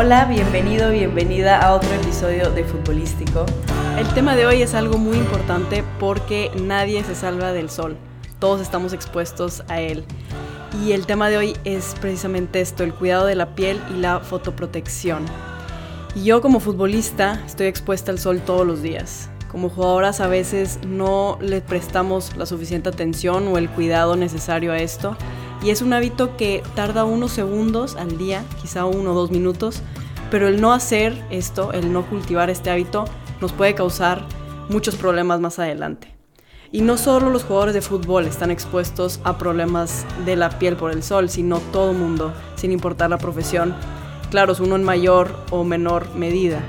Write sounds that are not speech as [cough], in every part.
Hola, bienvenido, bienvenida a otro episodio de Futbolístico. El tema de hoy es algo muy importante porque nadie se salva del sol. Todos estamos expuestos a él. Y el tema de hoy es precisamente esto, el cuidado de la piel y la fotoprotección. Y yo como futbolista estoy expuesta al sol todos los días. Como jugadoras a veces no le prestamos la suficiente atención o el cuidado necesario a esto y es un hábito que tarda unos segundos al día, quizá uno o dos minutos, pero el no hacer esto, el no cultivar este hábito, nos puede causar muchos problemas más adelante. Y no solo los jugadores de fútbol están expuestos a problemas de la piel por el sol, sino todo mundo, sin importar la profesión. Claro, es uno en mayor o menor medida.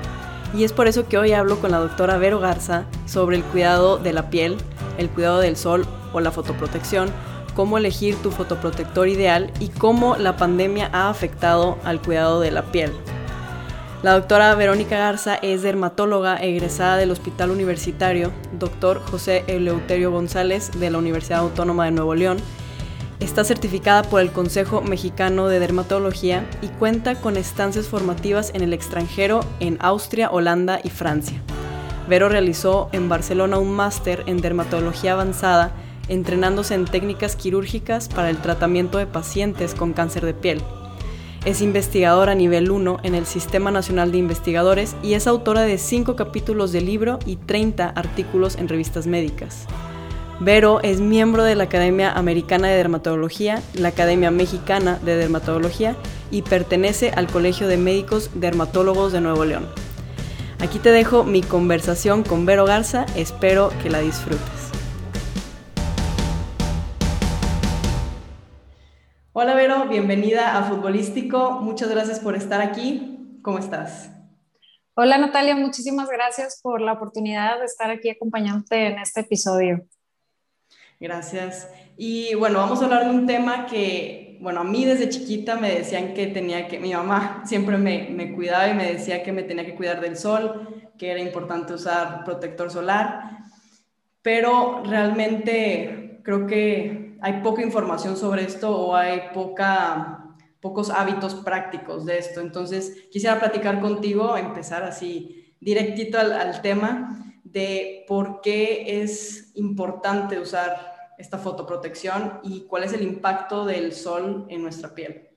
Y es por eso que hoy hablo con la doctora Vero Garza sobre el cuidado de la piel, el cuidado del sol o la fotoprotección, cómo elegir tu fotoprotector ideal y cómo la pandemia ha afectado al cuidado de la piel. La doctora Verónica Garza es dermatóloga egresada del Hospital Universitario Dr. José Eleuterio González de la Universidad Autónoma de Nuevo León. Está certificada por el Consejo Mexicano de Dermatología y cuenta con estancias formativas en el extranjero en Austria, Holanda y Francia. Vero realizó en Barcelona un máster en dermatología avanzada entrenándose en técnicas quirúrgicas para el tratamiento de pacientes con cáncer de piel. Es investigadora nivel 1 en el Sistema Nacional de Investigadores y es autora de 5 capítulos de libro y 30 artículos en revistas médicas. Vero es miembro de la Academia Americana de Dermatología, la Academia Mexicana de Dermatología y pertenece al Colegio de Médicos Dermatólogos de Nuevo León. Aquí te dejo mi conversación con Vero Garza, espero que la disfrutes. Hola Vero, bienvenida a Futbolístico. Muchas gracias por estar aquí. ¿Cómo estás? Hola Natalia, muchísimas gracias por la oportunidad de estar aquí acompañándote en este episodio. Gracias. Y bueno, vamos a hablar de un tema que, bueno, a mí desde chiquita me decían que tenía que, mi mamá siempre me, me cuidaba y me decía que me tenía que cuidar del sol, que era importante usar protector solar, pero realmente creo que hay poca información sobre esto o hay poca, pocos hábitos prácticos de esto. Entonces, quisiera platicar contigo, empezar así directito al, tema de por qué es importante usar esta fotoprotección y cuál es el impacto del sol en nuestra piel.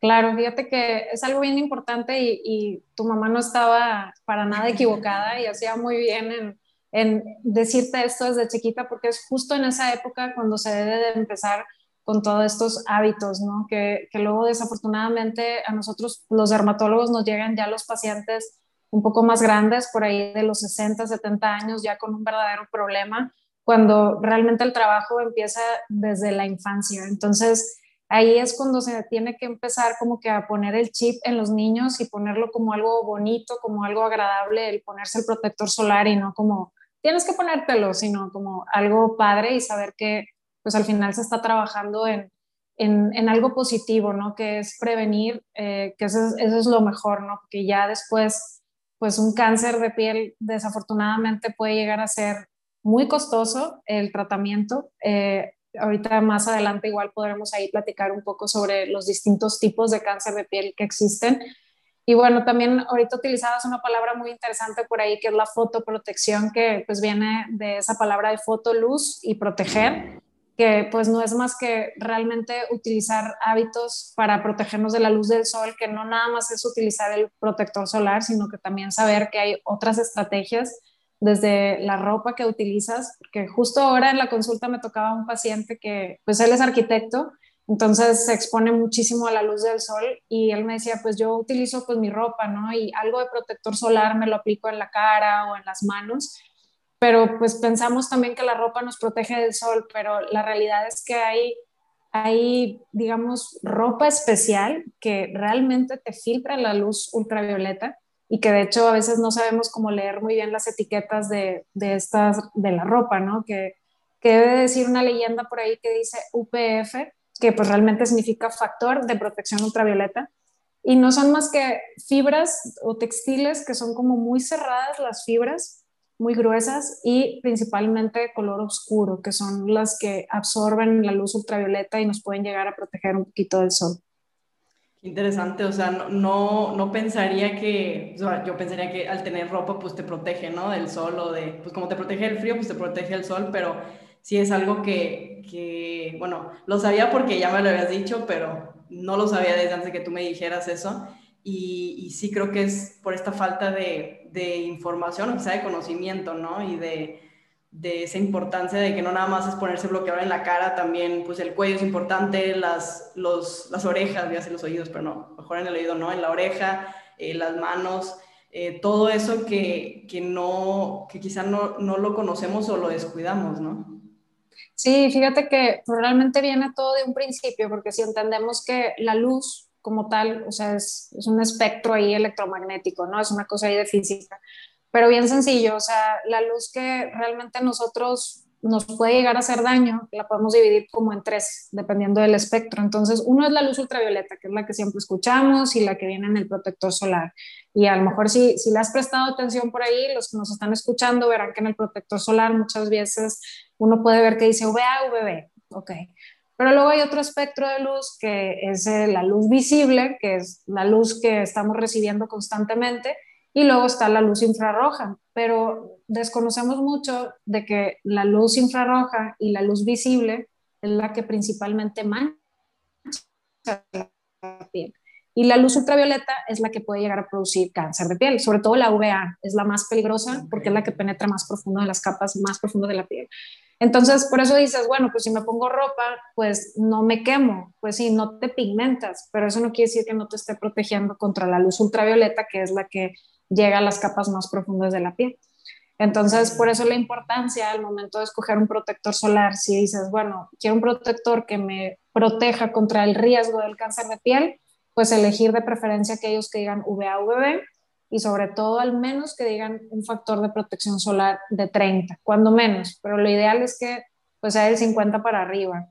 Claro, fíjate que es algo bien importante y, y tu mamá no estaba para nada [laughs] equivocada y hacía muy bien en, en decirte esto desde chiquita porque es justo en esa época cuando se debe de empezar con todos estos hábitos, ¿no? Que, que luego desafortunadamente a nosotros los dermatólogos nos llegan ya los pacientes un poco más grandes, por ahí de los 60, 70 años, ya con un verdadero problema, cuando realmente el trabajo empieza desde la infancia. Entonces, ahí es cuando se tiene que empezar como que a poner el chip en los niños y ponerlo como algo bonito, como algo agradable, el ponerse el protector solar y no como tienes que ponértelo, sino como algo padre y saber que pues al final se está trabajando en, en, algo positivo, ¿no? Que es prevenir, eh, que eso es, eso es, lo mejor, ¿no? Porque ya después, pues un cáncer de piel desafortunadamente puede llegar a ser muy costoso el tratamiento. Eh, ahorita más adelante igual podremos ahí platicar un poco sobre los distintos tipos de cáncer de piel que existen, y bueno, también ahorita utilizabas una palabra muy interesante por ahí que es la fotoprotección, que pues viene de esa palabra de foto, luz y proteger, que pues no es más que realmente utilizar hábitos para protegernos de la luz del sol, que no nada más es utilizar el protector solar, sino que también saber que hay otras estrategias desde la ropa que utilizas, que justo ahora en la consulta me tocaba un paciente que pues él es arquitecto entonces se expone muchísimo a la luz del sol y él me decía, pues yo utilizo pues mi ropa, ¿no? Y algo de protector solar me lo aplico en la cara o en las manos, pero pues pensamos también que la ropa nos protege del sol, pero la realidad es que hay, hay digamos, ropa especial que realmente te filtra la luz ultravioleta y que de hecho a veces no sabemos cómo leer muy bien las etiquetas de, de estas, de la ropa, ¿no? Que, que debe decir una leyenda por ahí que dice UPF, que pues realmente significa factor de protección ultravioleta. Y no son más que fibras o textiles que son como muy cerradas las fibras, muy gruesas y principalmente de color oscuro, que son las que absorben la luz ultravioleta y nos pueden llegar a proteger un poquito del sol. Interesante, o sea, no, no, pensaría que, o sea, yo pensaría que al tener ropa pues te protege, ¿no? Del sol o de, pues como te protege el frío, pues te protege el sol, pero sí es algo que, bueno, lo sabía porque ya me lo habías dicho, pero no lo sabía desde antes de que tú me dijeras eso. Y, sí creo que es por esta falta de, información, o sea, de conocimiento, ¿no? Y de, esa importancia de que no nada más es ponerse bloqueador en la cara, también pues el cuello es importante, las, orejas, ya sé los oídos, pero no, mejor en el oído, ¿no? En la oreja, eh, las manos, eh, todo eso que, que, quizá no lo conocemos o lo descuidamos, ¿no? Sí, fíjate que realmente viene todo de un principio, porque si entendemos que la luz como tal, o sea, es, es un espectro ahí electromagnético, ¿no? Es una cosa ahí de física pero bien sencillo, o sea, la luz que realmente nosotros nos puede llegar a hacer daño, la podemos dividir como en tres, dependiendo del espectro. Entonces, uno es la luz ultravioleta, que es la que siempre escuchamos y la que viene en el protector solar. Y a lo mejor si, si le has prestado atención por ahí, los que nos están escuchando verán que en el protector solar muchas veces uno puede ver que dice VA, VB, ok. Pero luego hay otro espectro de luz que es eh, la luz visible, que es la luz que estamos recibiendo constantemente, y luego está la luz infrarroja, pero desconocemos mucho de que la luz infrarroja y la luz visible es la que principalmente mancha la piel. Y la luz ultravioleta es la que puede llegar a producir cáncer de piel, sobre todo la UVA es la más peligrosa porque es la que penetra más profundo en las capas más profundas de la piel. Entonces, por eso dices, bueno, pues si me pongo ropa, pues no me quemo, pues sí, no te pigmentas, pero eso no quiere decir que no te esté protegiendo contra la luz ultravioleta, que es la que llega a las capas más profundas de la piel. Entonces, por eso la importancia al momento de escoger un protector solar, si dices, bueno, quiero un protector que me proteja contra el riesgo del cáncer de piel, pues elegir de preferencia aquellos que digan VA, VB y sobre todo al menos que digan un factor de protección solar de 30, cuando menos, pero lo ideal es que pues sea del 50 para arriba,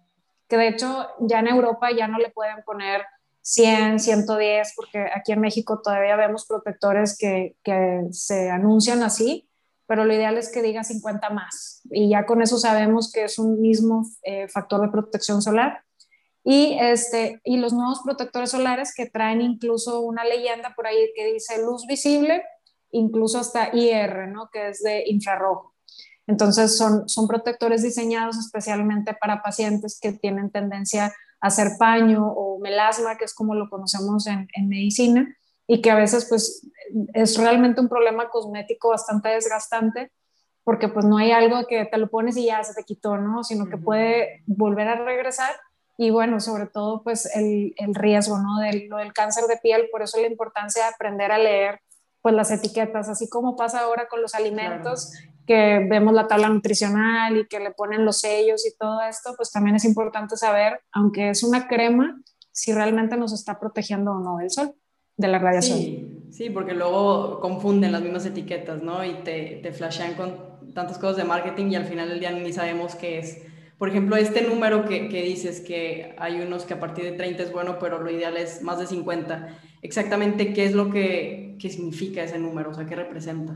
que de hecho ya en Europa ya no le pueden poner 100, 110, porque aquí en México todavía vemos protectores que, que, se anuncian así, pero lo ideal es que diga 50 más. Y ya con eso sabemos que es un mismo eh, factor de protección solar. Y, este, y los nuevos protectores solares que traen incluso una leyenda por ahí que dice luz visible, incluso hasta IR, ¿no? que es de infrarrojo. Entonces son, son protectores diseñados especialmente para pacientes que tienen tendencia hacer paño o melasma, que es como lo conocemos en, medicina, y que a veces pues es realmente un problema cosmético bastante desgastante, porque pues no hay algo que te lo pones y ya se te quitó, ¿no? Sino que puede volver a regresar y bueno, sobre todo pues el, el riesgo, ¿no? Del, del cáncer de piel, por eso la importancia de aprender a leer pues las etiquetas, así como pasa ahora con los alimentos, que vemos la tabla nutricional y que le ponen los sellos y todo esto, pues también es importante saber, aunque es una crema, si realmente nos está protegiendo o no del sol, de la radiación. Sí, sí porque luego confunden las mismas etiquetas, ¿no? Y te, te flashean con tantas cosas de marketing y al final del día ni sabemos qué es. Por ejemplo, este número que, que dices que hay unos que a partir de 30 es bueno, pero lo ideal es más de 50. Exactamente, ¿qué es lo que, que significa ese número? O sea, ¿qué representa?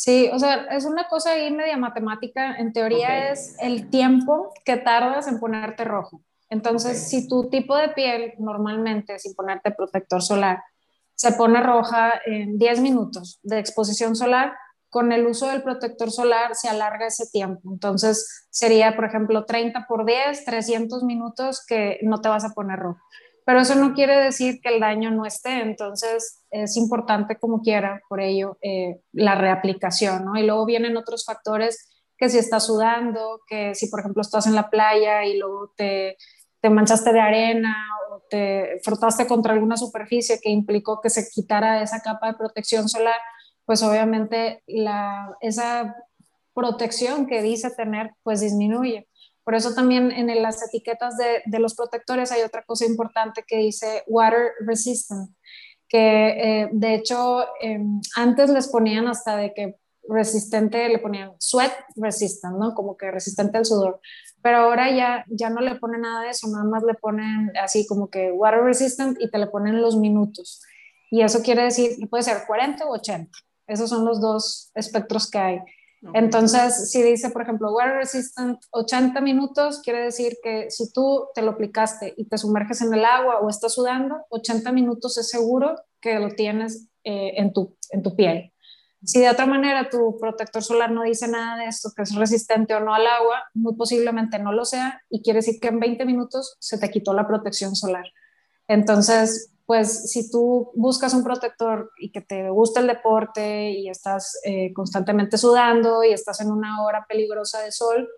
Sí, o sea, es una cosa ahí media matemática. En teoría es el tiempo que tardas en ponerte rojo. Entonces, si tu tipo de piel normalmente, sin ponerte protector solar, se pone roja en 10 minutos de exposición solar, con el uso del protector solar se alarga ese tiempo. Entonces, sería, por ejemplo, 30 por 10, 300 minutos que no te vas a poner rojo pero eso no quiere decir que el daño no esté, entonces es importante como quiera, por ello, eh, la reaplicación, ¿no? Y luego vienen otros factores que si estás sudando, que si por ejemplo estás en la playa y luego te, te manchaste de arena o te frotaste contra alguna superficie que implicó que se quitara esa capa de protección solar, pues obviamente la, esa protección que dice tener, pues disminuye. Por eso también en las etiquetas de, los protectores hay otra cosa importante que dice water resistant, que eh, de hecho em, antes les ponían hasta de que resistente, le ponían sweat resistant, ¿no? Como que resistente al sudor. Pero ahora ya, ya no le ponen nada de eso, nada más le ponen así como que water resistant y te le ponen los minutos. Y eso quiere decir puede ser 40 o 80. Esos son los dos espectros que hay. Entonces, si dice, por ejemplo, water resistant 80 minutos, quiere decir que si tú te lo aplicaste y te sumerges en el agua o estás sudando, 80 minutos es seguro que lo tienes eh, en, tu, en tu piel. Si de otra manera tu protector solar no dice nada de esto, que es resistente o no al agua, muy posiblemente no lo sea y quiere decir que en 20 minutos se te quitó la protección solar. Entonces, pues si tú buscas un protector y que te gusta el deporte y estás eh, constantemente sudando y estás en una hora peligrosa de sol,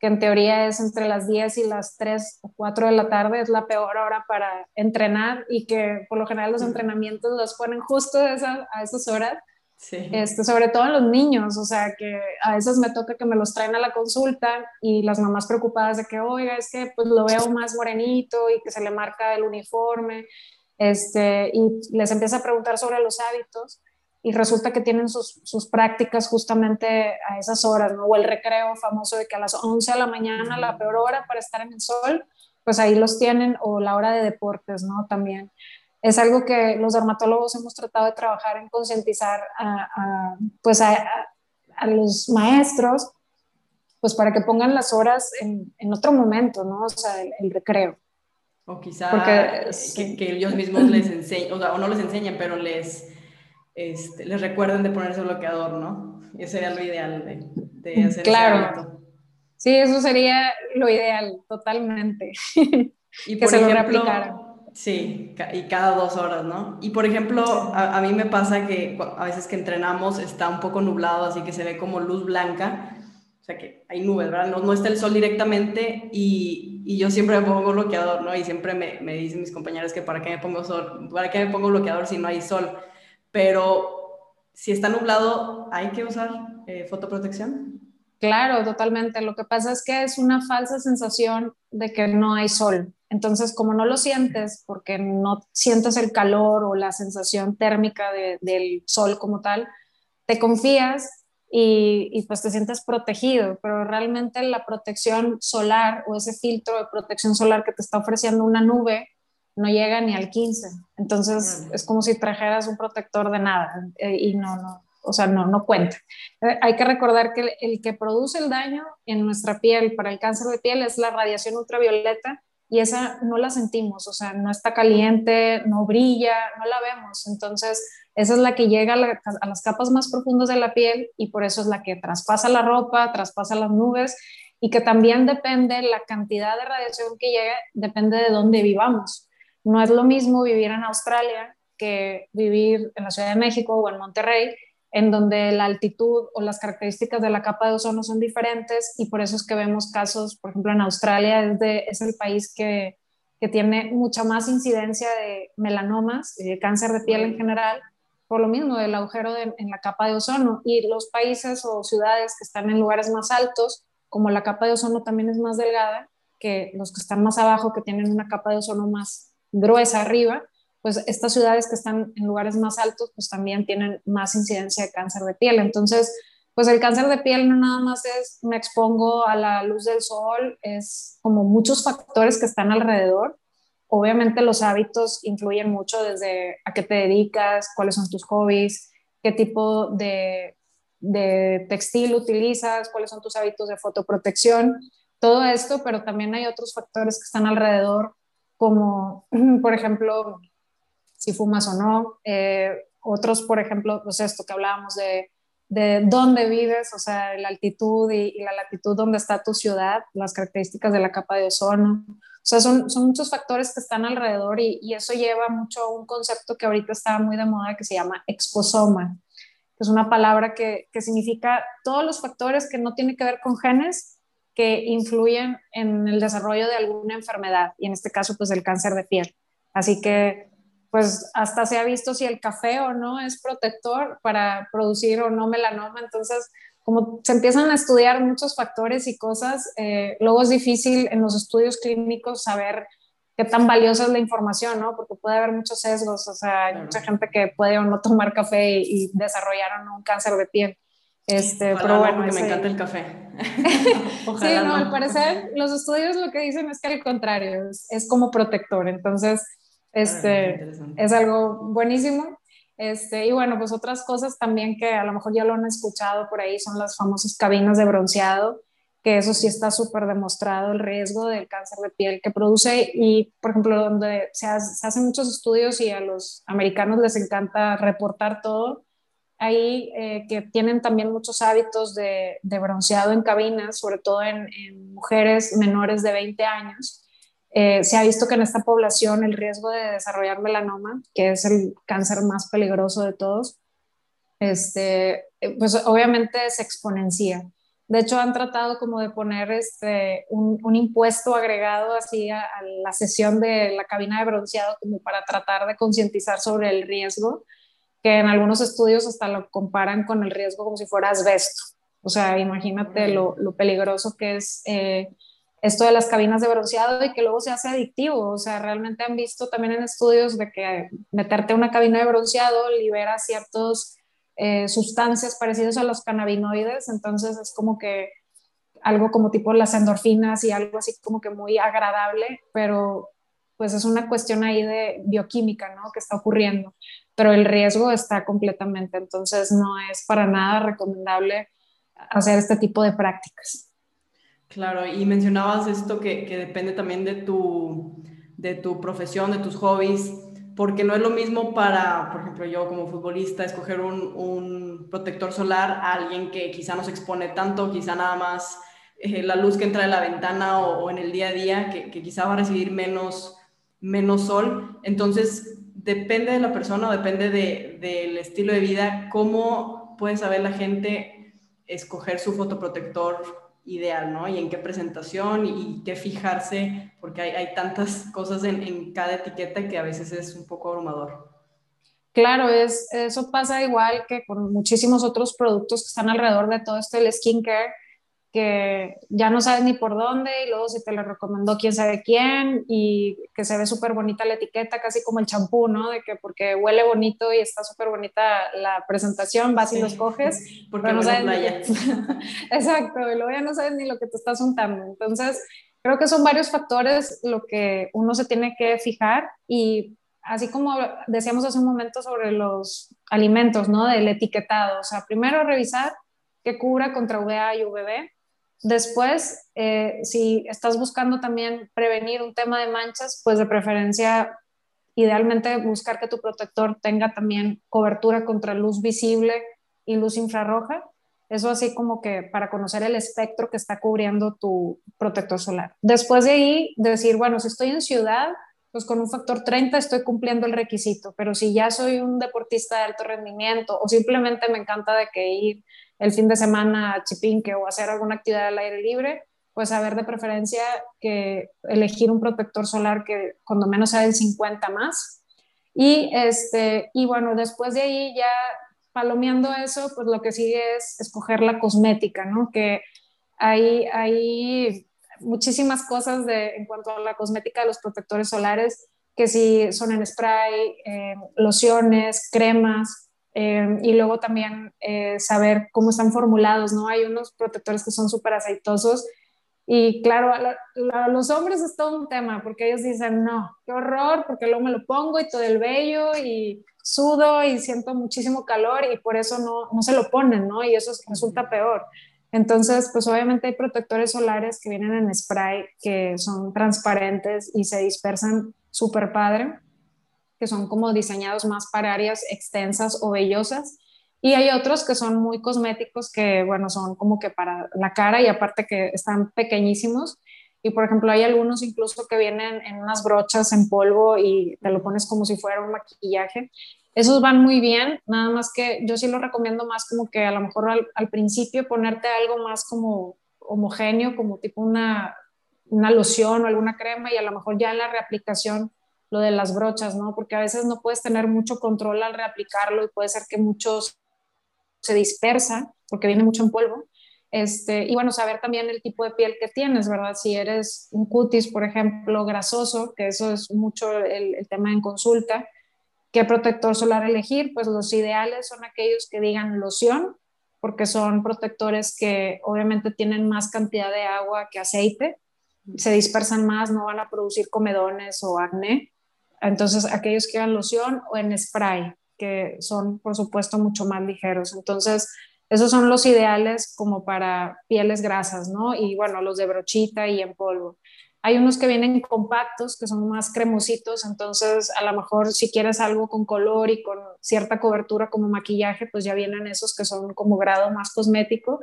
que en teoría es entre las 10 y las 3 o 4 de la tarde, es la peor hora para entrenar y que por lo general los entrenamientos los ponen justo a esas horas. Sí. Este, sobre todo en los niños, o sea, que a veces me toca que me los traen a la consulta y las mamás preocupadas de que, oiga, es que pues lo veo más morenito y que se le marca el uniforme este, y les empieza a preguntar sobre los hábitos y resulta que tienen sus, sus, prácticas justamente a esas horas, ¿no? O el recreo famoso de que a las 11 de la mañana, la peor hora para estar en el sol, pues ahí los tienen, o la hora de deportes, ¿no? También. Es algo que los dermatólogos hemos tratado de trabajar en concientizar a, pues a, a, los maestros, pues para que pongan las horas en, en otro momento, ¿no? O sea, el recreo. O quizá que, ellos mismos les enseñen, o, sea, o no les enseñen, pero les, este, les recuerden de ponerse bloqueador, ¿no? Ese sería lo ideal de, de hacer Claro. sí, eso sería lo ideal, totalmente. Y [laughs] por ejemplo, Sí, y cada dos horas, ¿no? Y por ejemplo, a, a, mí me pasa que a veces que entrenamos está un poco nublado, así que se ve como luz blanca sea que hay nubes, ¿verdad? No, está el sol directamente y, yo siempre me pongo bloqueador, ¿no? Y siempre me, dicen mis compañeros que para qué me pongo sol, para qué me pongo bloqueador si no hay sol. Pero si está nublado, ¿hay que usar eh, fotoprotección? Claro, totalmente. Lo que pasa es que es una falsa sensación de que no hay sol. Entonces, como no lo sientes, porque no sientes el calor o la sensación térmica de, del sol como tal, te confías y, pues te sientes protegido, pero realmente la protección solar o ese filtro de protección solar que te está ofreciendo una nube no llega ni al 15. Entonces es como si trajeras un protector de nada eh, y no, no, o sea, no, no cuenta. Eh, hay que recordar que el que produce el daño en nuestra piel para el cáncer de piel es la radiación ultravioleta y esa no la sentimos, o sea, no está caliente, no brilla, no la vemos. Entonces, esa es la que llega a, las capas más profundas de la piel y por eso es la que traspasa la ropa, traspasa las nubes y que también depende la cantidad de radiación que llega, depende de dónde vivamos. No es lo mismo vivir en Australia que vivir en la Ciudad de México o en Monterrey, en donde la altitud o las características de la capa de ozono son diferentes y por eso es que vemos casos, por ejemplo, en Australia es, es el país que, que, tiene mucha más incidencia de melanomas, de cáncer de piel en general, por lo mismo del agujero en la capa de ozono. Y los países o ciudades que están en lugares más altos, como la capa de ozono también es más delgada que los que están más abajo, que tienen una capa de ozono más gruesa arriba, pues estas ciudades que están en lugares más altos, pues también tienen más incidencia de cáncer de piel. Entonces, pues el cáncer de piel no nada más es me expongo a la luz del sol, es como muchos factores que están alrededor Obviamente los hábitos influyen mucho desde a qué te dedicas, cuáles son tus hobbies, qué tipo de, textil utilizas, cuáles son tus hábitos de fotoprotección, todo esto, pero también hay otros factores que están alrededor, como [clears throat] por ejemplo si fumas o no, eh, otros, por ejemplo, pues esto que hablábamos de, de dónde vives, o sea, la altitud y, y, la latitud donde está tu ciudad, las características de la capa de ozono, o sea, son, son muchos factores que están alrededor y, y, eso lleva mucho a un concepto que ahorita está muy de moda que se llama exposoma, que es una palabra que, que significa todos los factores que no tienen que ver con genes que influyen en el desarrollo de alguna enfermedad y en este caso pues el cáncer de piel. Así que pues hasta se ha visto si el café o no es protector para producir o no melanoma, entonces como se empiezan a estudiar muchos factores y cosas, eh, luego es difícil en los estudios clínicos saber qué tan valiosa es la información, ¿no? Porque puede haber muchos sesgos, o sea, hay mucha gente que puede o no tomar café y, desarrollar un cáncer de piel. Este, pero bueno, me encanta el café. [laughs] sí, no, al parecer los estudios lo que dicen es que al contrario, es, como protector, entonces este, es algo buenísimo. Este, y bueno, pues otras cosas también que a lo mejor ya lo han escuchado por ahí son las famosas cabinas de bronceado, que eso sí está súper demostrado el riesgo del cáncer de piel que produce y, por ejemplo, donde se, hacen muchos estudios y a los americanos les encanta reportar todo, ahí eh, que tienen también muchos hábitos de, bronceado en cabinas, sobre todo en, mujeres menores de 20 años. Eh, se ha visto que en esta población el riesgo de desarrollar melanoma, que es el cáncer más peligroso de todos, este, eh, pues obviamente se exponencia. De hecho, han tratado como de poner este, un, impuesto agregado así a, a, la sesión de la cabina de bronceado como para tratar de concientizar sobre el riesgo que en algunos estudios hasta lo comparan con el riesgo como si fuera asbesto. O sea, imagínate lo, peligroso que es eh, esto de las cabinas de bronceado y que luego se hace adictivo. O sea, realmente han visto también en estudios de que meterte una cabina de bronceado libera ciertas eh, sustancias parecidas a los cannabinoides. Entonces es como que algo como tipo las endorfinas y algo así como que muy agradable, pero pues es una cuestión ahí de bioquímica, ¿no? Que está ocurriendo pero el riesgo está completamente, entonces no es para nada recomendable hacer este tipo de prácticas. Claro, y mencionabas esto que, que depende también de tu, de tu profesión, de tus hobbies, porque no es lo mismo para, por ejemplo, yo como futbolista, escoger un, un protector solar a alguien que quizá no se expone tanto, quizá nada más eh, la luz que entra de la ventana o, en el día a día, que, que, quizá va a recibir menos, menos sol. Entonces, depende de la persona o depende del estilo de vida, cómo puede saber la gente escoger su fotoprotector ideal, ¿no? Y en qué presentación y qué fijarse, porque hay, tantas cosas en, cada etiqueta que a veces es un poco abrumador. Claro, es, eso pasa igual que con muchísimos otros productos que están alrededor de todo esto del skincare que ya no sabes ni por dónde y luego si te lo recomendó quién sabe quién y que se ve súper bonita la etiqueta, casi como el champú, ¿no? De que porque huele bonito y está súper bonita la presentación, vas y los coges. [laughs] Porque no sabes playa. [laughs] Exacto, y luego ya no sabes ni lo que te estás untando. Entonces, creo que son varios factores lo que uno se tiene que fijar y así como decíamos hace un momento sobre los alimentos, ¿no? Del etiquetado, o sea, primero revisar que cubra contra UVA y UVB, Después, eh, si estás buscando también prevenir un tema de manchas, pues de preferencia, idealmente buscar que tu protector tenga también cobertura contra luz visible y luz infrarroja. Eso así como que para conocer el espectro que está cubriendo tu protector solar. Después de ahí, decir, bueno, si estoy en ciudad, pues con un factor 30 estoy cumpliendo el requisito, pero si ya soy un deportista de alto rendimiento o simplemente me encanta de que ir el fin de semana a Chipinque o hacer alguna actividad al aire libre, pues saber de preferencia que elegir un protector solar que cuando menos sea del 50 más. Y, este, y bueno, después de ahí ya palomeando eso, pues lo que sigue es escoger la cosmética, ¿no? Que hay, hay muchísimas cosas de, en cuanto a la cosmética de los protectores solares, que si son en spray, eh, lociones, cremas, Em, y luego también eh, saber cómo están formulados, ¿no? Hay unos protectores que son súper aceitosos y claro, a, los hombres es todo un tema porque ellos dicen, no, qué horror, porque luego me lo pongo y todo el vello y sudo y siento muchísimo calor y por eso no, no se lo ponen, ¿no? Y eso resulta peor. Entonces, pues obviamente hay protectores solares que vienen en spray que son transparentes y se dispersan súper padre que son como diseñados más para áreas extensas o vellosas. Y hay otros que son muy cosméticos, que bueno, son como que para la cara y aparte que están pequeñísimos. Y por ejemplo, hay algunos incluso que vienen en unas brochas en polvo y te lo pones como si fuera un maquillaje. Esos van muy bien, nada más que yo sí lo recomiendo más como que a lo mejor al, principio ponerte algo más como homogéneo, como tipo una, una loción o alguna crema y a lo mejor ya en la reaplicación lo de las brochas, ¿no? Porque a veces no puedes tener mucho control al reaplicarlo y puede ser que muchos se dispersa porque viene mucho en polvo. Este, y bueno, saber también el tipo de piel que tienes, ¿verdad? Si eres un cutis, por ejemplo, grasoso, que eso es mucho el tema en consulta, ¿qué protector solar elegir? Pues los ideales son aquellos que digan loción, porque son protectores que obviamente tienen más cantidad de agua que aceite, se dispersan más, no van a producir comedones o acné. Entonces, aquellos que hagan loción o en spray. que son, por supuesto, mucho más ligeros. Entonces, esos son los ideales como para pieles grasas, ¿no? Y bueno, los de brochita y en polvo. Hay unos que vienen compactos, que son más cremositos, entonces a lo mejor si quieres algo con color y con cierta cobertura como maquillaje, pues ya vienen esos que son como grado más cosmético.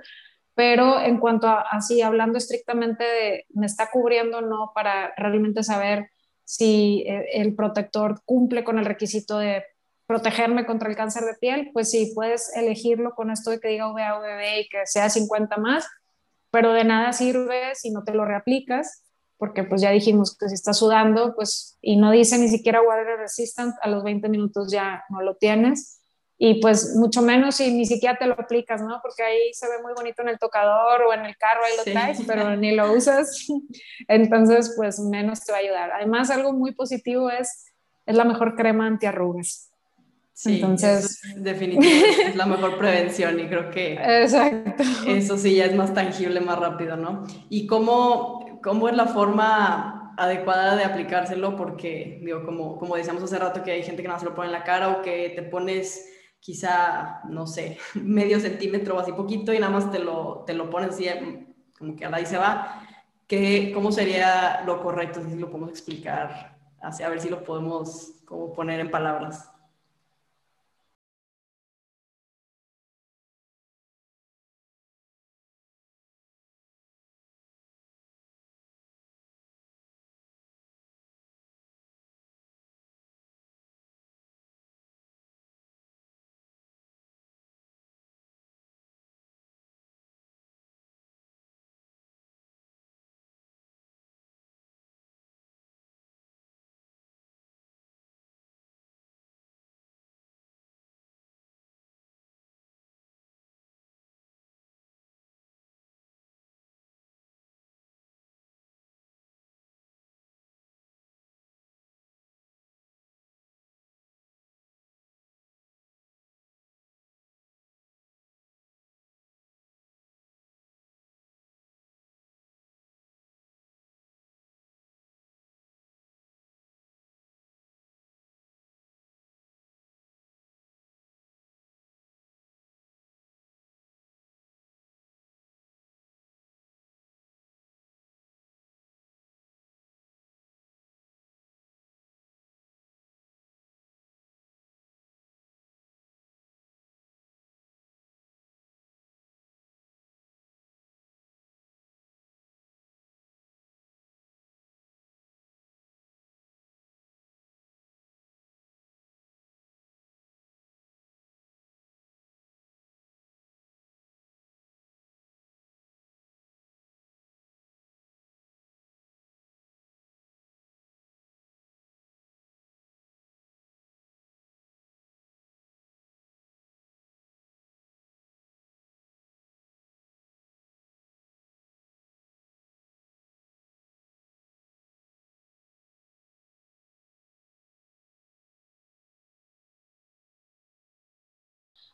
Pero en cuanto a así, hablando estrictamente de me está cubriendo o no, para realmente saber si eh, el protector cumple con el requisito de protegerme contra el cáncer de piel, pues sí, puedes elegirlo con esto de que diga VA, VB y que sea 50 más, pero de nada sirve si no te lo reaplicas, porque pues ya dijimos que si estás sudando, pues, y no dice ni siquiera water resistant, a los 20 minutos ya no lo tienes, y pues mucho menos si ni siquiera te lo aplicas, ¿no? Porque ahí se ve muy bonito en el tocador o en el carro, ahí lo traes, pero [laughs] ni lo usas, entonces pues menos te va a ayudar. Además, algo muy positivo es, es la mejor crema antiarrugas. Sí, Entonces, definitivamente es la mejor [laughs] prevención y creo que Exacto. eso sí ya es más tangible, más rápido, ¿no? ¿Y cómo, cómo es la forma adecuada de aplicárselo? Porque, digo, como, como decíamos hace rato, que hay gente que no se lo pone en la cara o que te pones quizá, no sé, [laughs] medio centímetro o así poquito y nada más te lo, te lo pones así, como que a ahí se va. ¿Qué, ¿Cómo sería lo correcto? Si lo podemos explicar, así, a ver si lo podemos como poner en palabras.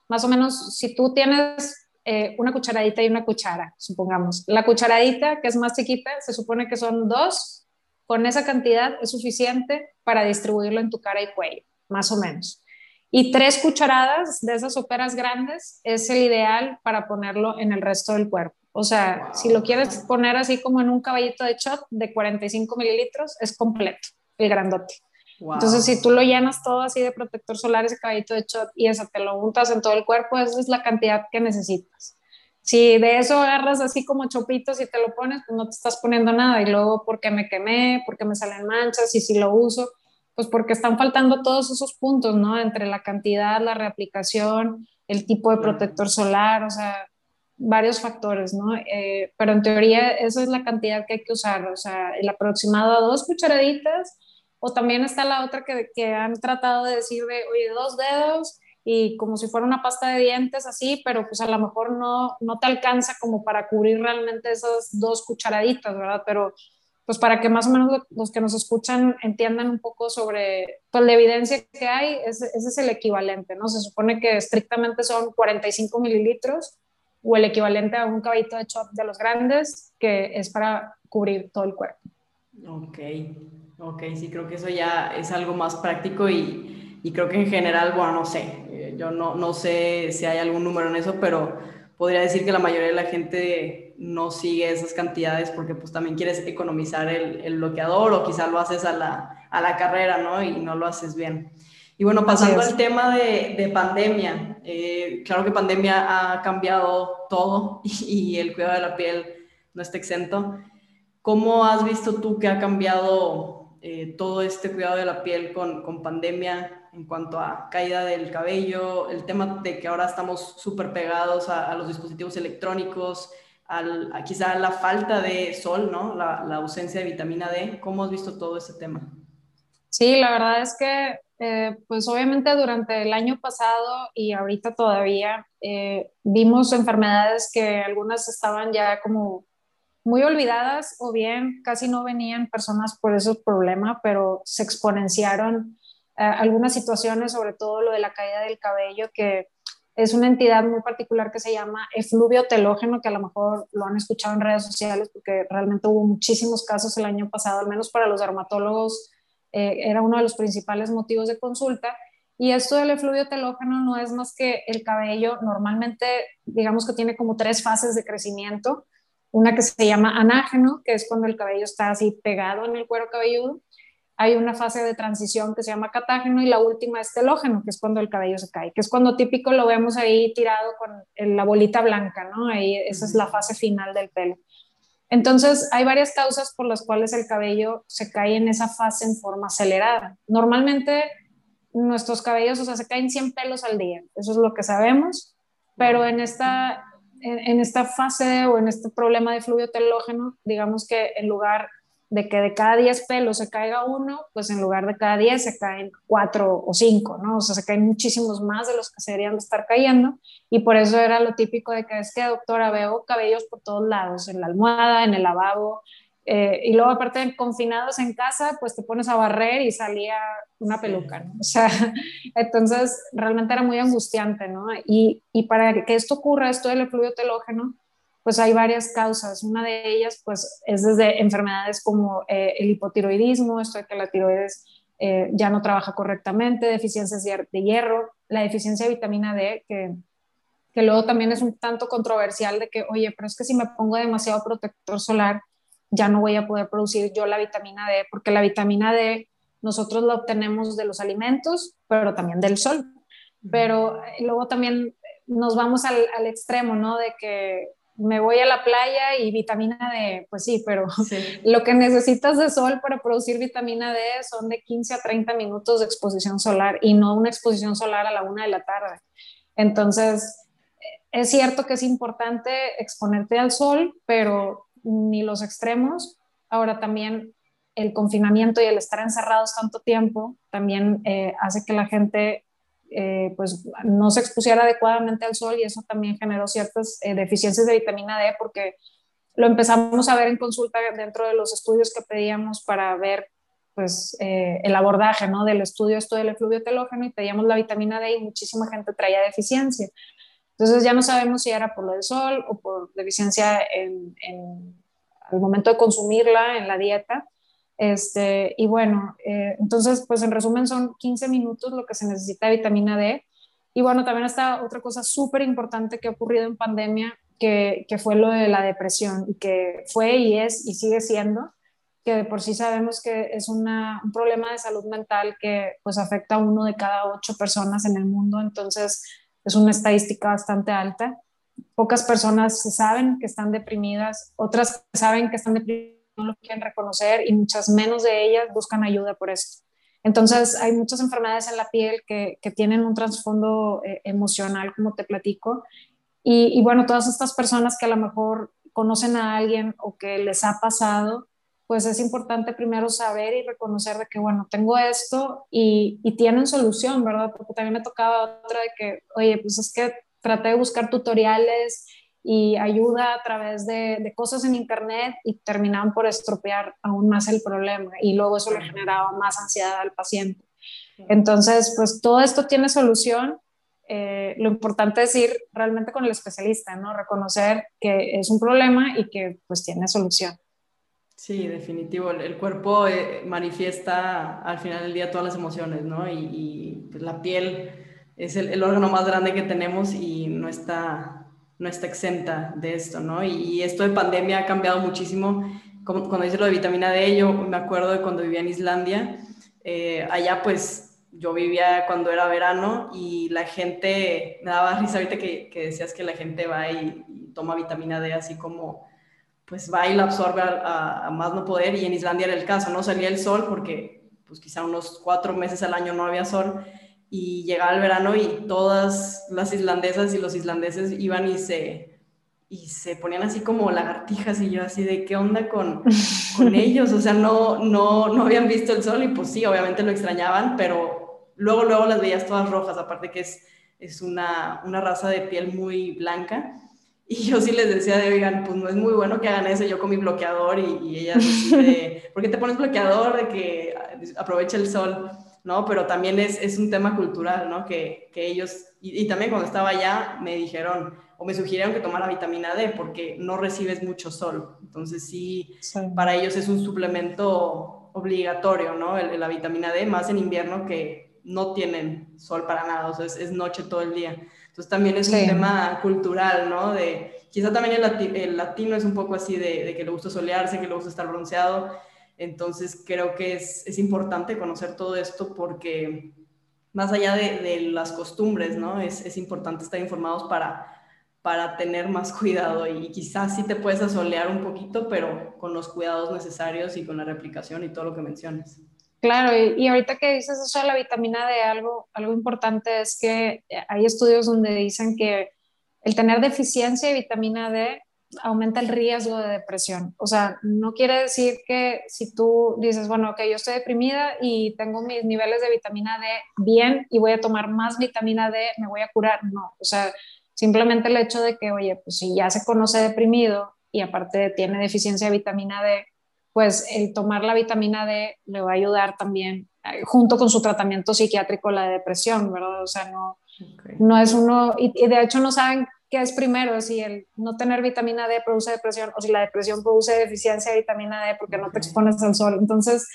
Más o menos, si tú tienes eh, una cucharadita y una cuchara, supongamos, la cucharadita, que es más chiquita, se supone que son dos, con esa cantidad es suficiente para distribuirlo en tu cara y cuello, más o menos. Y tres cucharadas de esas soperas grandes es el ideal para ponerlo en el resto del cuerpo. O sea, si lo quieres poner así como en un caballito de shot de 45 mililitros, es completo, el grandote. Entonces, si tú lo llenas todo así de protector solar, ese caballito de shot y eso te lo untas en todo el cuerpo, esa es la cantidad que necesitas. Si de eso agarras así como chopitos y te lo pones, pues no te estás poniendo nada. Y luego, porque me quemé? porque me salen manchas? Y si lo uso, pues porque están faltando todos esos puntos, ¿no? Entre la cantidad, la reaplicación, el tipo de protector solar, o sea, varios factores, ¿no? Eh, pero en teoría, esa es la cantidad que hay que usar, o sea, el aproximado a dos cucharaditas o también está la otra que, que han tratado de decir de, oye, dos dedos y como si fuera una pasta de dientes así, pero pues a lo mejor no, no te alcanza como para cubrir realmente esas dos cucharaditas, ¿verdad? Pero pues para que más o menos los que nos escuchan entiendan un poco sobre pues, la evidencia que hay, ese, ese es el equivalente, ¿no? Se supone que estrictamente son 45 mililitros o el equivalente a un caballito de chop de los grandes, que es para cubrir todo el cuerpo. Ok. Ok, sí, creo que eso ya es algo más práctico y y creo que en general, bueno, no sé, eh, yo no, no sé si hay algún número en eso, pero podría decir que la mayoría de la gente no sigue esas cantidades porque pues también quieres economizar el, el bloqueador o quizá lo haces a la, a la carrera, ¿no? Y no lo haces bien. Y bueno, pasando al tema de, de pandemia, eh, claro que pandemia ha cambiado todo [laughs] y, el cuidado de la piel no está exento. ¿Cómo has visto tú que ha cambiado eh, todo este cuidado de la piel con, con pandemia en cuanto a caída del cabello, el tema de que ahora estamos súper pegados a, los dispositivos electrónicos, al, quizá la falta de sol, ¿no? La, la ausencia de vitamina D. ¿Cómo has visto todo ese tema? Sí, la verdad es que eh, pues obviamente durante el año pasado y ahorita todavía eh, vimos enfermedades que algunas estaban ya como muy olvidadas o bien casi no venían personas por esos problemas, pero se exponenciaron eh, algunas situaciones, sobre todo lo de la caída del cabello, que es una entidad muy particular que se llama efluvio telógeno, que a lo mejor lo han escuchado en redes sociales porque realmente hubo muchísimos casos el año pasado, al menos para los dermatólogos eh, era uno de los principales motivos de consulta. Y esto del efluvio telógeno no es más que el cabello, normalmente digamos que tiene como tres fases de crecimiento. Una que se llama anágeno, que es cuando el cabello está así pegado en el cuero cabelludo. Hay una fase de transición que se llama catágeno y la última es telógeno, que es cuando el cabello se cae, que es cuando típico lo vemos ahí tirado con la bolita blanca, ¿no? Ahí esa es la fase final del pelo. Entonces, hay varias causas por las cuales el cabello se cae en esa fase en forma acelerada. Normalmente, nuestros cabellos, o sea, se caen 100 pelos al día, eso es lo que sabemos, pero en esta, en, esta fase o en este problema de fluido telógeno, digamos que en lugar de que de cada 10 pelos se caiga uno, pues en lugar de cada 10 se caen 4 o 5, ¿no? O sea, se caen muchísimos más de los que se deberían de estar cayendo y por eso era lo típico de que es que, doctora, veo cabellos por todos lados, en la almohada, en el lavabo, eh, y luego aparte de confinados en casa, pues te pones a barrer y salía una peluca, ¿no? O sea, [laughs] entonces realmente era muy angustiante, ¿no? Y, y para que esto ocurra, esto del efluvio telógeno, pues hay varias causas. Una de ellas, pues, es desde enfermedades como eh, el hipotiroidismo, esto de que la tiroides eh, ya no trabaja correctamente, deficiencias de, hierro, la deficiencia de vitamina D, que, que luego también es un tanto controversial de que, oye, pero es que si me pongo demasiado protector solar, ya no voy a poder producir yo la vitamina D, porque la vitamina D nosotros la obtenemos de los alimentos, pero también del sol. Pero eh, luego también nos vamos al, al extremo, ¿no? De que me voy a la playa y vitamina D, pues sí, pero [laughs] lo que necesitas de sol para producir vitamina D son de 15 a 30 minutos de exposición solar y no una exposición solar a la una de la tarde. Entonces, es cierto que es importante exponerte al sol, pero ni los extremos. Ahora también el confinamiento y el estar encerrados tanto tiempo también eh, hace que la gente eh, pues no se expusiera adecuadamente al sol y eso también generó ciertas eh, deficiencias de vitamina D porque lo empezamos a ver en consulta dentro de los estudios que pedíamos para ver pues el abordaje ¿no? del estudio esto del efluvio telógeno y pedíamos la vitamina D y muchísima gente traía deficiencia. Entonces ya no sabemos si era por lo del sol o por deficiencia en, en, al momento de consumirla en la dieta. Este, y bueno, eh, entonces, pues en resumen son 15 minutos lo que se necesita de vitamina D. Y bueno, también está otra cosa súper importante que ha ocurrido en pandemia, que, que, fue lo de la depresión, y que fue y es y sigue siendo, que de por sí sabemos que es una, un problema de salud mental que pues afecta a uno de cada ocho personas en el mundo, entonces es una estadística bastante alta. Pocas personas saben que están deprimidas, otras saben que están deprimidas no lo quieren reconocer y muchas menos de ellas buscan ayuda por esto. Entonces, hay muchas enfermedades en la piel que, que tienen un trasfondo eh, emocional, como te platico. Y, y, bueno, todas estas personas que a lo mejor conocen a alguien o que les ha pasado, pues es importante primero saber y reconocer de que, bueno, tengo esto y, y tienen solución, ¿verdad? Porque también me tocaba otra de que, oye, pues es que traté de buscar tutoriales y ayuda a través de, cosas en internet y terminaban por estropear aún más el problema y luego eso le generaba más ansiedad al paciente. Entonces, pues todo esto tiene solución. Eh, lo importante es ir realmente con el especialista, ¿no? Reconocer que es un problema y que pues tiene solución. Sí, definitivo. El, cuerpo eh, manifiesta al final del día todas las emociones, ¿no? Y, pues, la piel es el, órgano más grande que tenemos y no está, no está exenta de esto, ¿no? Y, esto de pandemia ha cambiado muchísimo. cuando dice lo de vitamina D, yo me acuerdo de cuando vivía en Islandia. Eh, allá, pues, yo vivía cuando era verano y la gente, me daba risa ahorita que, que decías que la gente va y, y toma vitamina D así como pues va y la absorbe a, más no poder y en Islandia era el caso, no salía el sol porque pues quizá unos cuatro meses al año no había sol y llegaba el verano y todas las islandesas y los islandeses iban y se, y se ponían así como lagartijas y yo así de qué onda con, con [laughs] ellos, o sea, no, no, no habían visto el sol y pues sí, obviamente lo extrañaban, pero luego, luego las veías todas rojas, aparte que es, es una, una raza de piel muy blanca y yo sí les decía de, oigan, pues no es muy bueno que hagan eso yo con mi bloqueador y, y ellas de, [laughs] ¿por qué te pones bloqueador? De que aproveche el sol, ¿no? Pero también es, es un tema cultural, ¿no? Que, que ellos, y, también cuando estaba allá me dijeron o me sugirieron que tomara vitamina D porque no recibes mucho sol. Entonces sí, para ellos es un suplemento obligatorio, ¿no? la vitamina D, más en invierno que no tienen sol para nada, o sea, es, es noche todo el día. Entonces también es un tema cultural, ¿no? De, quizá también el, latino es un poco así de, que le gusta solearse, que le gusta estar bronceado. Entonces creo que es, es importante conocer todo esto porque más allá de, de las costumbres, ¿no? Es, es, importante estar informados para, para tener más [laughs] cuidado y quizás sí te puedes asolear un poquito, pero con los cuidados necesarios y con la replicación y todo lo que menciones. Claro, y, ahorita que dices eso de la vitamina D, algo, algo importante es que hay estudios donde dicen que el tener deficiencia de vitamina D aumenta el riesgo de depresión. O sea, no quiere decir que si tú dices, bueno, ok, yo estoy deprimida y tengo mis niveles de vitamina D bien y voy a tomar más vitamina D, me voy a curar. No, o sea, simplemente el hecho de que, oye, pues si ya se conoce deprimido y aparte tiene deficiencia de vitamina D, pues el tomar la vitamina D le va a ayudar también, eh, junto con su tratamiento psiquiátrico, la depresión, ¿verdad? O sea, no, no es uno, y, de hecho no saben qué es primero, si el no tener vitamina D produce depresión o si la depresión produce deficiencia de vitamina D porque no te expones al sol. Entonces,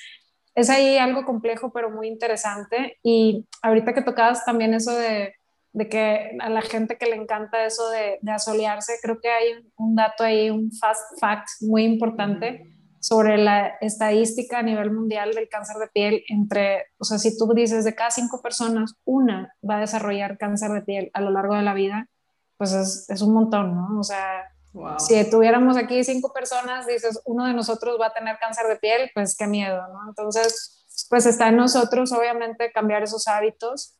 es ahí algo complejo, pero muy interesante. Y ahorita que tocabas también eso de, de que a la gente que le encanta eso de, de asolearse, creo que hay un dato ahí, un fast fact muy importante sobre la estadística a nivel mundial del cáncer de piel entre, o sea, si tú dices de cada cinco personas, una va a desarrollar cáncer de piel a lo largo de la vida, pues es, es un montón, ¿no? O sea, si tuviéramos aquí cinco personas, dices, uno de nosotros va a tener cáncer de piel, pues qué miedo, ¿no? Entonces, pues está en nosotros, obviamente, cambiar esos hábitos,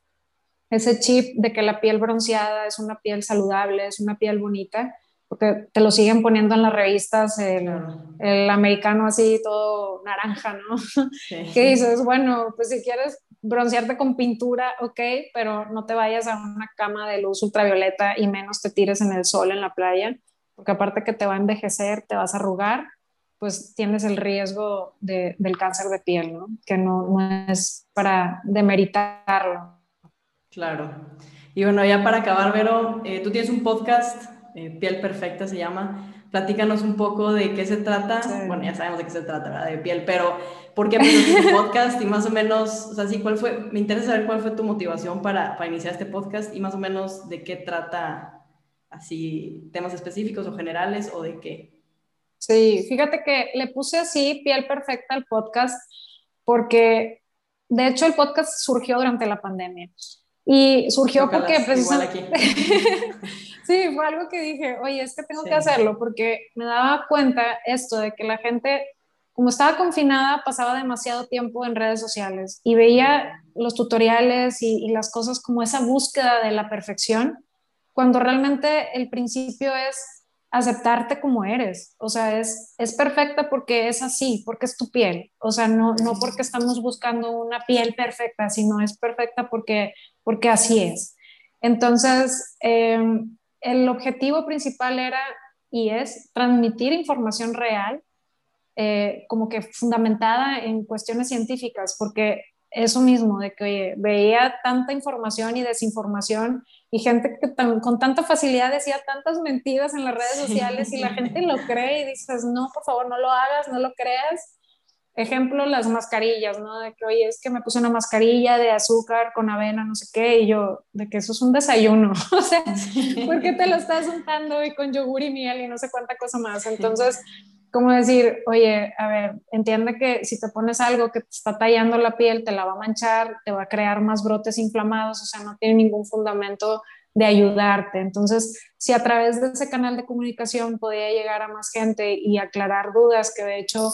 ese chip de que la piel bronceada es una piel saludable, es una piel bonita, porque te lo siguen poniendo en las revistas, el, el americano así todo naranja, ¿no? Sí. [laughs] Que dices, bueno, pues si quieres broncearte con pintura, ok, pero no te vayas a una cama de luz ultravioleta y menos te tires en el sol en la playa, porque aparte que te va a envejecer, te vas a arrugar, pues tienes el riesgo de, del cáncer de piel, ¿no? Que no, no es para demeritarlo. Claro. Y bueno, ya para acabar, Vero, eh, tú tienes un podcast eh, piel Perfecta se llama. Platícanos un poco de qué se trata. Bueno, ya sabemos de qué se trata, ¿verdad? De piel, pero ¿por qué este podcast? Y más o menos, o sea, sí, ¿cuál fue? Me interesa saber cuál fue tu motivación para, para iniciar este podcast y más o menos de qué trata, así, temas específicos o generales o de qué. Sí, fíjate que le puse así, piel perfecta al podcast, porque de hecho el podcast surgió durante la pandemia. Y surgió porque precisamente... [laughs] sí, fue algo que dije, oye, es que tengo que hacerlo porque me daba cuenta esto de que la gente, como estaba confinada, pasaba demasiado tiempo en redes sociales y veía los tutoriales y, y las cosas como esa búsqueda de la perfección, cuando realmente el principio es aceptarte como eres. O sea, es, es perfecta porque es así, porque es tu piel. O sea, no, no porque estamos buscando una piel perfecta, sino es perfecta porque, porque así es. Entonces, em, el objetivo principal era y es transmitir información real, eh, como que fundamentada en cuestiones científicas, porque eso mismo, de que veía tanta información y desinformación y gente que con tanta facilidad decía tantas mentiras en las redes sociales y la gente lo cree y dices, no, por favor, no lo hagas, no lo creas. Ejemplo, las mascarillas, ¿no? De que, oye, es que me puse una mascarilla de azúcar con avena, no sé qué, y yo, de que eso es un desayuno, [laughs] o sea, ¿por qué te lo estás untando y con yogur y miel y no sé cuánta cosa más? Entonces, como decir, oye, a ver, entiende que si te pones algo que te está tallando la piel, te la va a manchar, te va a crear más brotes inflamados, o sea, no tiene ningún fundamento de ayudarte. Entonces, si a través de ese canal de comunicación podía llegar a más gente y aclarar dudas, que de hecho,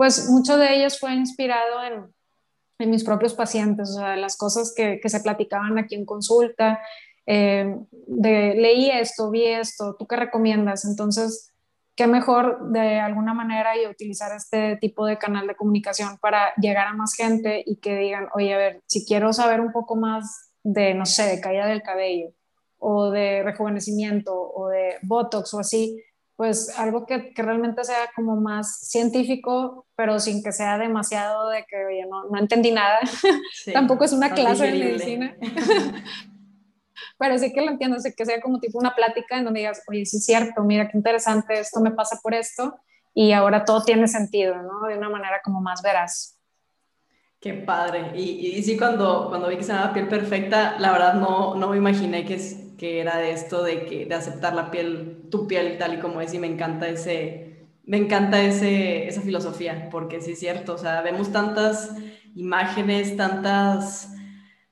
pues mucho de ellos fue inspirado en, mis propios pacientes, o sea, las cosas que, que se platicaban aquí en consulta, eh, de leí esto, vi esto, ¿tú qué recomiendas? Entonces, qué mejor de alguna manera y utilizar este tipo de canal de comunicación para llegar a más gente y que digan, oye, a ver, si quiero saber un poco más de, no sé, de caída del cabello o de rejuvenecimiento o de Botox o así, pues algo que, que realmente sea como más científico, pero sin que sea demasiado de que, oye, no, no entendí nada. [laughs] Tampoco es una clase de medicina. [laughs] [laughs] pero sí que lo entiendo, sé que sea como tipo una plática en donde digas, oye, sí es cierto, mira qué interesante, esto me pasa por esto, y ahora todo tiene sentido, ¿no? De una manera como más veraz. Qué padre. Y, y, sí, cuando, cuando vi que se llamaba piel perfecta, la verdad no, no me imaginé que, es, que era de esto, de, que, de aceptar la piel, tu piel tal y como es, y me encanta ese, me encanta ese, esa filosofía, porque sí es cierto, o sea, vemos tantas imágenes, tantas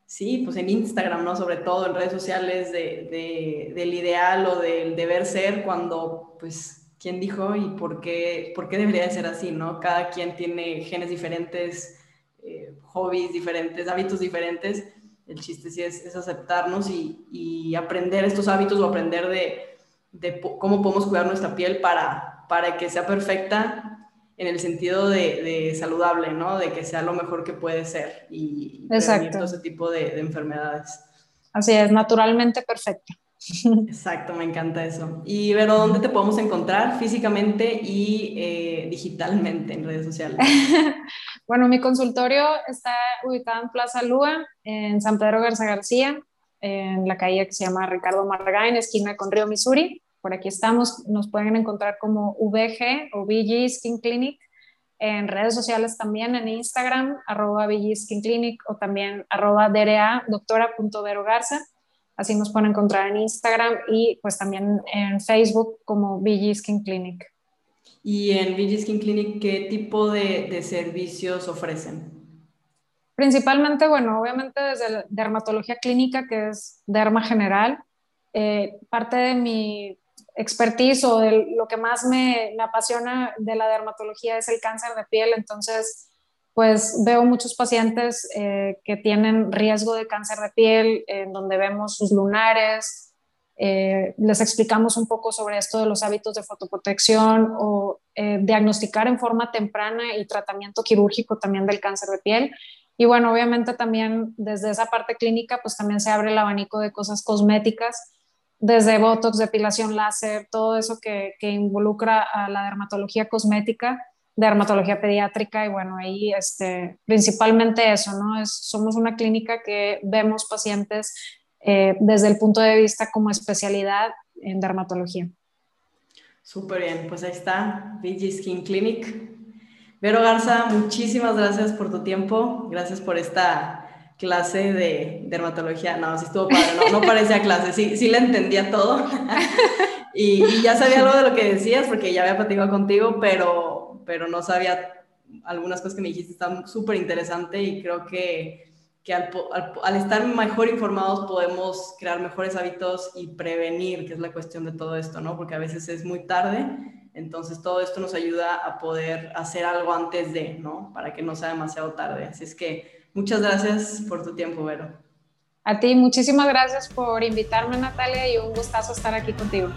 Sí, pues en Instagram, ¿no? Sobre todo en redes sociales de, del ideal o del deber ser, cuando, pues, ¿quién dijo y por qué, por qué debería de ser así, ¿no? Cada quien tiene genes diferentes, eh, hobbies diferentes, hábitos diferentes. El chiste sí es, es aceptarnos y, y, aprender estos hábitos o aprender de, de, cómo podemos cuidar nuestra piel para, para que sea perfecta en el sentido de, saludable, ¿no? De que sea lo mejor que puede ser y, prevenir todo ese tipo de, enfermedades. Así es, naturalmente perfecto. [laughs] Exacto, me encanta eso. Y pero ¿dónde te podemos encontrar físicamente y eh, digitalmente en redes sociales? [laughs] bueno, mi consultorio está ubicado en Plaza Lua, en San Pedro Garza García, en la calle que se llama Ricardo Margain, esquina con Río Missouri por aquí estamos, nos pueden encontrar como VG o VG Skin Clinic, en redes sociales también, en Instagram, arroba VG Skin Clinic o también arroba DRA, doctora.verogarza. Así nos pueden encontrar en Instagram y pues también en Facebook como VG Skin Clinic. ¿Y en VG Skin Clinic qué tipo de, de servicios ofrecen? Principalmente, bueno, obviamente desde dermatología clínica, que es derma general. Eh, parte de mi expertise o de lo que más me, me, apasiona de la dermatología es el cáncer de piel, entonces pues veo muchos pacientes eh, que tienen riesgo de cáncer de piel, en donde vemos sus lunares, eh, les explicamos un poco sobre esto de los hábitos de fotoprotección o eh, diagnosticar en forma temprana y tratamiento quirúrgico también del cáncer de piel. Y bueno, obviamente también desde esa parte clínica, pues también se abre el abanico de cosas cosméticas desde Botox, depilación láser, todo eso que, que, involucra a la dermatología cosmética, dermatología pediátrica y bueno, ahí este, principalmente eso, ¿no? Es, somos una clínica que vemos pacientes eh, desde el punto de vista como especialidad en dermatología. Súper bien, pues ahí está, VG Skin Clinic. Vero Garza, muchísimas gracias por tu tiempo, gracias por esta clase de dermatología. No, sí estuvo padre, no, no parecía clase, sí, sí le entendía todo. [laughs] y, ya sabía algo de lo que decías porque ya había platicado contigo, pero, pero no sabía algunas cosas que me dijiste, están súper interesante y creo que, que al, estar mejor informados podemos crear mejores hábitos y prevenir, que es la cuestión de todo esto, ¿no? Porque a veces es muy tarde, entonces todo esto nos ayuda a poder hacer algo antes de, ¿no? Para que no sea demasiado tarde. Así es que Muchas gracias por tu tiempo, Vero. A ti, muchísimas gracias por invitarme, Natalia, y un gustazo estar aquí contigo.